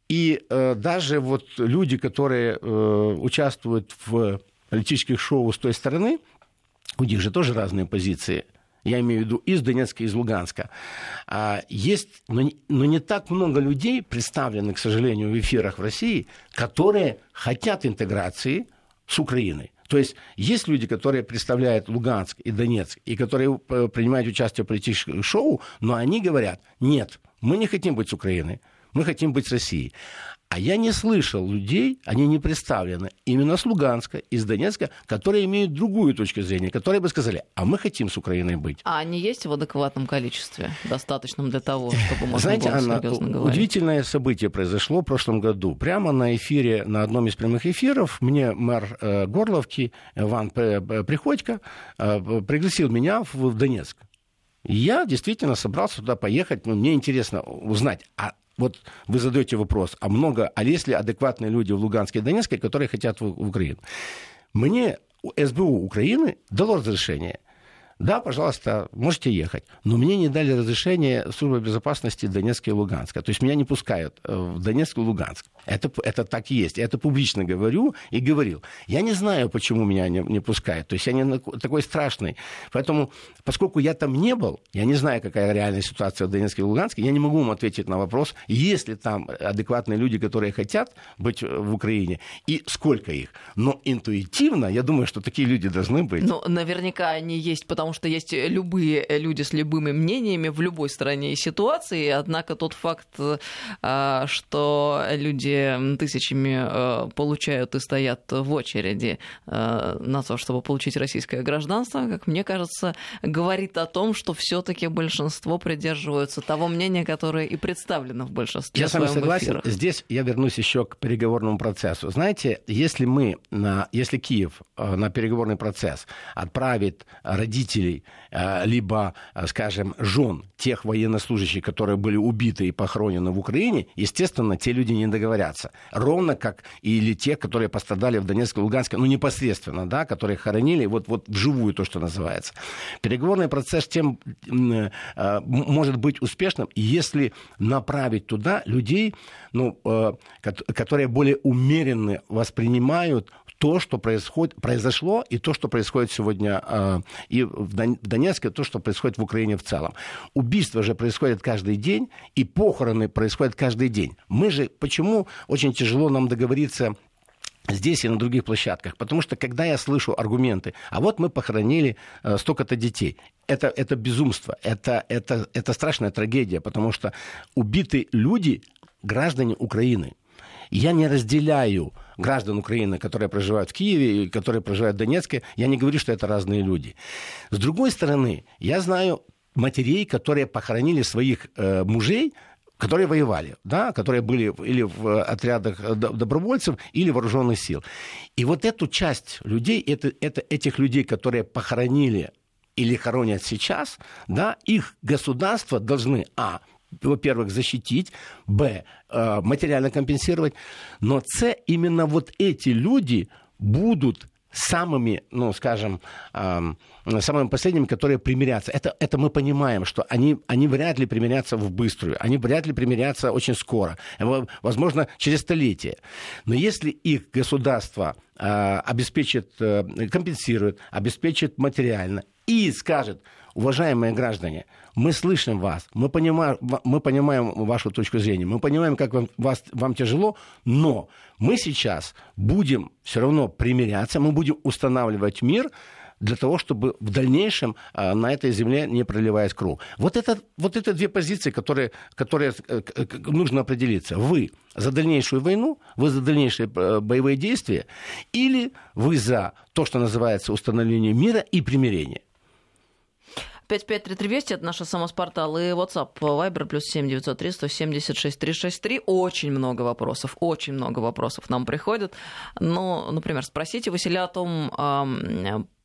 [SPEAKER 2] И э, даже вот люди, которые э, участвуют в политических шоу с той стороны, у них же тоже разные позиции. Я имею в виду из Донецка, из Луганска. А, есть, но но не так много людей, представленных, к сожалению, в эфирах в России, которые хотят интеграции – с Украиной. То есть есть люди, которые представляют Луганск и Донецк, и которые э, принимают участие в политических шоу, но они говорят, нет, мы не хотим быть с Украиной. Мы хотим быть с Россией. А я не слышал людей, они не представлены, именно с Луганска, из Донецка, которые имеют другую точку зрения, которые бы сказали, а мы хотим с Украиной быть.
[SPEAKER 1] А они есть в адекватном количестве, достаточном для того, чтобы можно
[SPEAKER 2] Знаете,
[SPEAKER 1] было
[SPEAKER 2] Анна,
[SPEAKER 1] серьезно говорить?
[SPEAKER 2] удивительное событие произошло в прошлом году. Прямо на эфире, на одном из прямых эфиров, мне мэр э, Горловки Иван Приходько э, пригласил меня в, Донецк. Я действительно собрался туда поехать, но мне интересно узнать, а вот вы задаете вопрос, а много, а есть ли адекватные люди в Луганске и Донецке, которые хотят в, в Украину? Мне СБУ Украины дало разрешение. Да, пожалуйста, можете ехать. Но мне не дали разрешение службы безопасности Донецка и Луганска. То есть меня не пускают э, в Донецк и Луганск. Это, это так и есть. Я это публично говорю и говорил. Я не знаю, почему меня не, не пускают. То есть я не такой страшный. Поэтому, поскольку я там не был, я не знаю, какая реальная ситуация в Донецке и Луганске, я не могу вам ответить на вопрос, есть ли там адекватные люди, которые хотят быть в Украине, и сколько их. Но интуитивно, я думаю, что такие люди должны быть.
[SPEAKER 1] Ну, наверняка они есть, потому что есть любые люди с любыми мнениями в любой стране и ситуации. Однако тот факт, а, что люди тысячами получают и стоят в очереди на то, чтобы получить российское гражданство, как мне кажется, говорит о том, что все-таки большинство придерживаются того мнения, которое и представлено в большинстве.
[SPEAKER 2] Я с вами согласен. Здесь я вернусь еще к переговорному процессу. Знаете, если мы, если Киев на переговорный процесс отправит родителей либо, скажем, жен тех военнослужащих, которые были убиты и похоронены в Украине, естественно, те люди не договорятся. Ровно как или те, которые пострадали в Донецке Луганске, ну, непосредственно, да, которые хоронили вот, вот вживую, то, что называется. Переговорный процесс тем э, может быть успешным, если направить туда людей, ну, э, которые более умеренно воспринимают то, что происходит, произошло, и то, что происходит сегодня э, и в Донецке, то, что происходит в Украине в целом. Убийства же происходят каждый день, и похороны происходят каждый день. Мы же, почему очень тяжело нам договориться здесь и на других площадках. Потому что когда я слышу аргументы, а вот мы похоронили э, столько-то детей, это, это безумство, это, это, это страшная трагедия, потому что убиты люди, граждане Украины. Я не разделяю граждан Украины, которые проживают в Киеве и которые проживают в Донецке. Я не говорю, что это разные люди. С другой стороны, я знаю матерей, которые похоронили своих э, мужей, которые воевали, да, которые были или в отрядах добровольцев, или вооруженных сил. И вот эту часть людей, это, это этих людей, которые похоронили или хоронят сейчас, да, их государства должны, а, во-первых, защитить, б, э, материально компенсировать, но с, именно вот эти люди будут самыми, ну, скажем, эм, самыми последними, которые примирятся. Это, это мы понимаем, что они, они вряд ли примирятся в быструю, они вряд ли примирятся очень скоро, возможно, через столетие. Но если их государство э, обеспечит, э, компенсирует, обеспечит материально и скажет, уважаемые граждане, мы слышим вас, мы понимаем, мы понимаем вашу точку зрения, мы понимаем, как вам, вас, вам тяжело, но мы сейчас будем все равно примиряться, мы будем устанавливать мир, для того, чтобы в дальнейшем а, на этой земле не проливаясь кровь. Вот это, вот это две позиции, которые, которые э, нужно определиться. Вы за дальнейшую войну, вы за дальнейшие э, боевые действия, или вы за то, что называется установление мира и примирения.
[SPEAKER 1] 553320 это наш самоспортал и WhatsApp Viber плюс 7903 176 363. Очень много вопросов, очень много вопросов нам приходят. Ну, например, спросите Василия о том,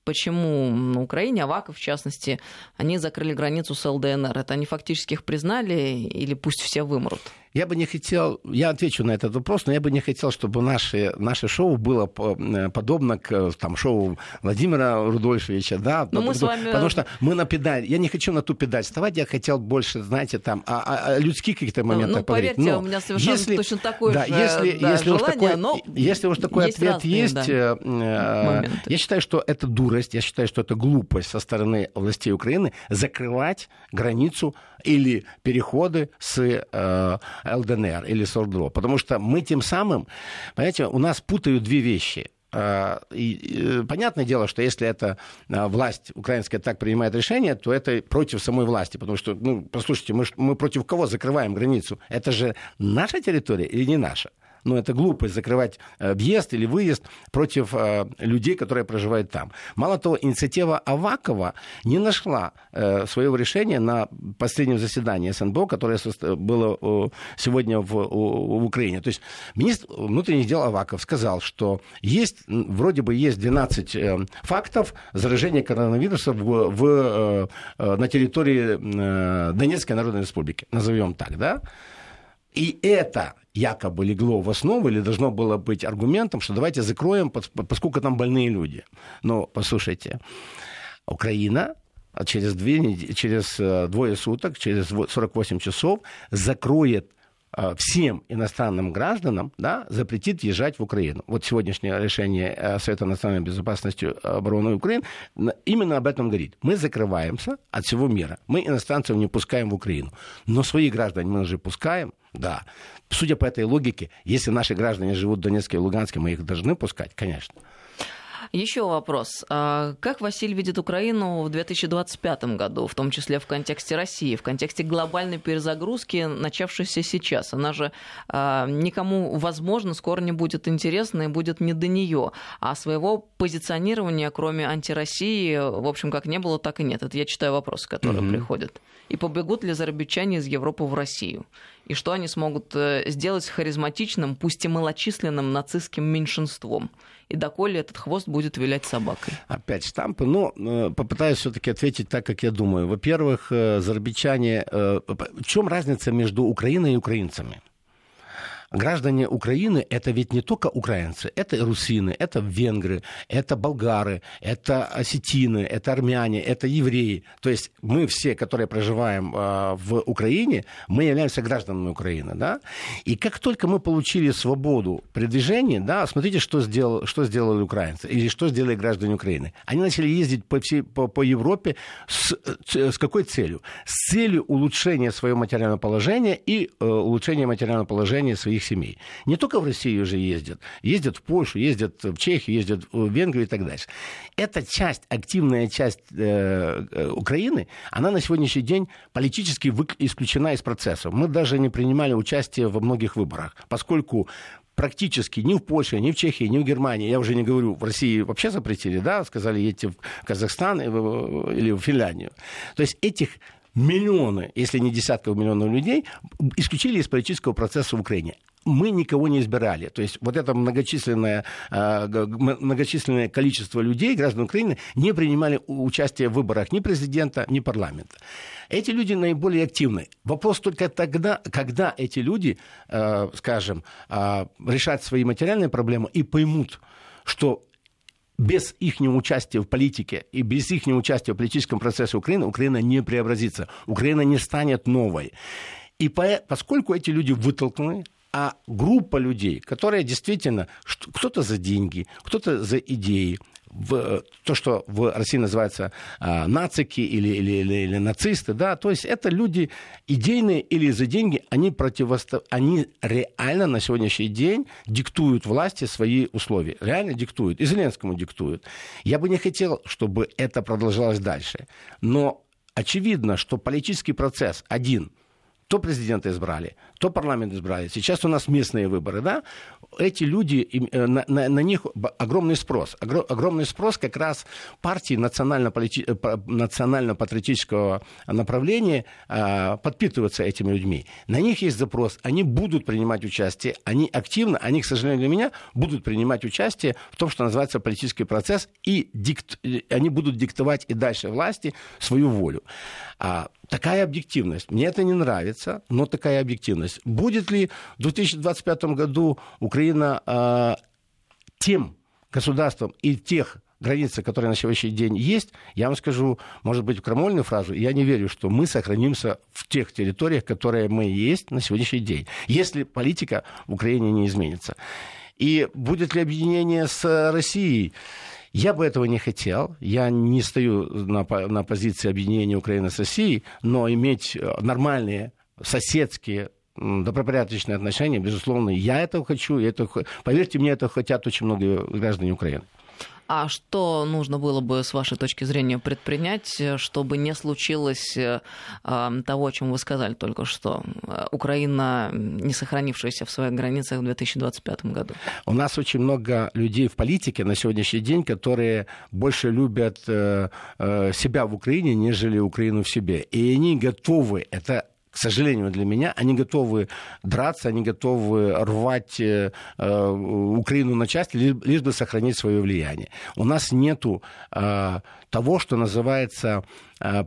[SPEAKER 1] почему на Украине, Аваков в частности, они закрыли границу с ЛДНР. Это они фактически их признали или пусть все вымрут?
[SPEAKER 2] Я бы не хотел, я отвечу на этот вопрос, но я бы не хотел, чтобы наше, наше шоу было э, подобно к там, шоу Владимира Рудольфовича, да,
[SPEAKER 1] но мы с вами...
[SPEAKER 2] потому что мы на педаль, я не хочу на ту педаль вставать, я хотел больше, знаете, там, о, о, о людских каких-то моментах
[SPEAKER 1] ну, поговорить. Поверьте, но у меня совершенно если, точно такое
[SPEAKER 2] да,
[SPEAKER 1] же
[SPEAKER 2] если,
[SPEAKER 1] да,
[SPEAKER 2] если
[SPEAKER 1] желание,
[SPEAKER 2] уж такой,
[SPEAKER 1] но
[SPEAKER 2] если уж такой
[SPEAKER 1] есть
[SPEAKER 2] ответ
[SPEAKER 1] разные,
[SPEAKER 2] есть,
[SPEAKER 1] да,
[SPEAKER 2] э, я считаю, что это дурость, я считаю, что это глупость со стороны властей Украины закрывать границу или переходы с э, ЛДНР или с ОРДРО. Потому что мы тем самым, понимаете, у нас путают две вещи. А, и, понятное дело, что если эта власть украинская так принимает решение, то это против самой власти. Потому что, ну, послушайте, мы, мы против кого закрываем границу? Это же наша территория или не наша? Но это глупость закрывать э, въезд или выезд против э, людей, которые проживают там. Мало того, инициатива Авакова не нашла э, своего решения на последнем заседании СНБО, которое было сегодня в, в Украине. То есть министр внутренних дел Аваков сказал, что есть, вроде бы есть 12 фактов заражения коронавирусом в, в, на территории Донецкой Народной Республики, назовем так, да? И это якобы легло в основу или должно было быть аргументом, что давайте закроем, поскольку там больные люди. Но, послушайте, Украина через, две, через э, двое суток, через 48 часов закроет всем иностранным гражданам да, запретит въезжать в Украину. Вот сегодняшнее решение э, Совета национальной безопасности обороны Украины именно об этом говорит. Мы закрываемся от всего мира. Мы иностранцев не пускаем в Украину. Но свои граждане мы уже пускаем, да. Судя по этой логике, если наши граждане живут в Донецке и Луганске, мы их должны пускать, конечно.
[SPEAKER 1] Еще вопрос. А как Василий видит Украину в 2025 году, в том числе в контексте России, в контексте глобальной перезагрузки, начавшейся сейчас? Она же а, никому, возможно, скоро не будет интересна и будет не до нее. А своего позиционирования, кроме антироссии, в общем, как не было, так и нет. Это я читаю вопросы, которые mm-hmm. приходят. И побегут ли зарабичане из Европы в Россию? И что они смогут э, сделать с харизматичным, пусть и малочисленным нацистским меньшинством? И доколе этот хвост будет вилять собакой?
[SPEAKER 2] Опять штампы. Но э, попытаюсь все-таки ответить так, как я думаю. Во-первых, э, зарабичане... Э, в чем разница между Украиной и украинцами? Граждане Украины это ведь не только украинцы, это русины, это венгры, это болгары, это осетины, это армяне, это евреи. То есть мы все, которые проживаем э, в Украине, мы являемся гражданами Украины. Да? И как только мы получили свободу передвижения, да, смотрите, что, сделал, что сделали украинцы, или что сделали граждане Украины. Они начали ездить по, всей, по, по Европе с, с какой целью? С целью улучшения своего материального положения и э, улучшения материального положения своих своих семей. Не только в Россию уже ездят. Ездят в Польшу, ездят в Чехию, ездят в Венгрию и так дальше. Эта часть, активная часть э, э Украины, она на сегодняшний день политически исключена из процесса. Мы даже не принимали участие во многих выборах, поскольку практически ни в Польше, ни в Чехии, ни в Германии, я уже не говорю, в России вообще запретили, да, сказали, едьте в Казахстан или в Финляндию. То есть этих миллионы, если не десятков миллионов людей исключили из политического процесса в Украине мы никого не избирали. То есть вот это многочисленное, а, многочисленное количество людей, граждан Украины, не принимали участие в выборах ни президента, ни парламента. Эти люди наиболее активны. Вопрос только тогда, когда эти люди, а, скажем, а, решат свои материальные проблемы и поймут, что без их участия в политике и без их участия в политическом процессе Украины Украина не преобразится. Украина не станет новой. И по, поскольку эти люди вытолкнули, а группа людей, которая действительно, кто-то за деньги, кто-то за идеи, в то, что в России называется а, нацики или, или, или, или нацисты, да, то есть это люди идейные или за деньги, они противостоят, они реально на сегодняшний день диктуют власти свои условия, реально диктуют, и Зеленскому диктуют. Я бы не хотел, чтобы это продолжалось дальше, но очевидно, что политический процесс один – то президента избрали, то парламент избрали. Сейчас у нас местные выборы, да? Эти люди, э, на, на, на них огромный спрос. Огромный спрос как раз партии э, национально-патриотического направления а, подпитываться этими людьми. На них есть запрос, они будут принимать участие, они активно, они, к сожалению, для меня, будут принимать участие в том, что называется политический процесс, и дикт, они будут диктовать и дальше власти свою волю. Такая объективность. Мне это не нравится, но такая объективность. Будет ли в 2025 году Украина э, тем государством и тех границы, которые на сегодняшний день есть, я вам скажу, может быть, крамольную фразу, я не верю, что мы сохранимся в тех территориях, которые мы есть на сегодняшний день, если политика в Украине не изменится. И будет ли объединение с Россией? Я бы этого не хотел. Я не стою на, на позиции объединения Украины с Россией, но иметь э, нормальные соседские добропорядочные отношения, безусловно, я этого хочу, это, поверьте мне, это хотят очень много граждан Украины.
[SPEAKER 1] А что нужно было бы, с вашей точки зрения, предпринять, чтобы не случилось э, того, о чем вы сказали только что? Украина, не сохранившаяся в своих границах в 2025 году.
[SPEAKER 2] У нас очень много людей в политике на сегодняшний день, которые больше любят э, э, себя в Украине, нежели Украину в себе. И они готовы, это к сожалению для меня, они готовы драться, они готовы рвать э, э Украину на части, лишь, лишь бы сохранить свое влияние. У нас нету э, того, что называется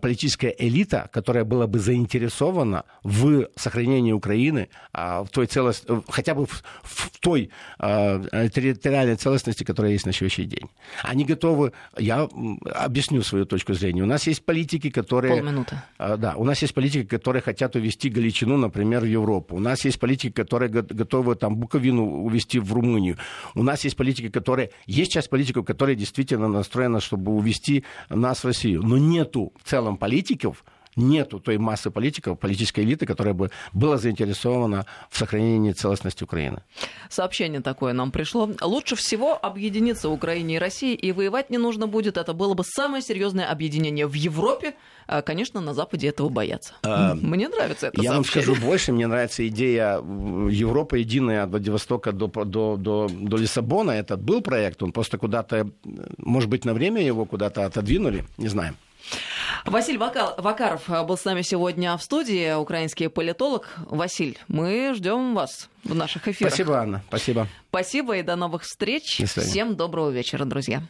[SPEAKER 2] политическая элита, которая была бы заинтересована в сохранении Украины, а, в той целост... хотя бы в, в той э, территориальной целостности, которая есть на сегодняшний день. Они готовы... Я объясню свою точку зрения. У нас есть политики, которые...
[SPEAKER 1] Полминуты.
[SPEAKER 2] Э, да, у нас есть политики, которые хотят увести Галичину, например, в Европу. У нас есть политики, которые готовы там Буковину увести в Румынию. У нас есть политики, которые... Есть часть политиков, которые действительно настроены, чтобы увести нас в Россию. Но нету в целом политиков, нету той массы политиков, политической элиты, которая бы была заинтересована в сохранении целостности Украины.
[SPEAKER 1] Сообщение такое нам пришло. Лучше всего объединиться Украине и России, и воевать не нужно будет. Это было бы самое серьезное объединение в Европе. А, конечно, на Западе этого боятся. А, мне нравится это
[SPEAKER 2] Я сообщение. вам скажу больше. Мне нравится идея Европы единая от Владивостока до, до, до, до Лиссабона. Этот был проект, он просто куда-то, может быть, на время его куда-то отодвинули, не
[SPEAKER 1] Василь Вакаров был с нами сегодня в студии, украинский политолог. Василь, мы ждем вас в наших эфирах.
[SPEAKER 2] Спасибо, Анна. Спасибо.
[SPEAKER 1] Спасибо и до новых встреч. До Всем доброго вечера, друзья.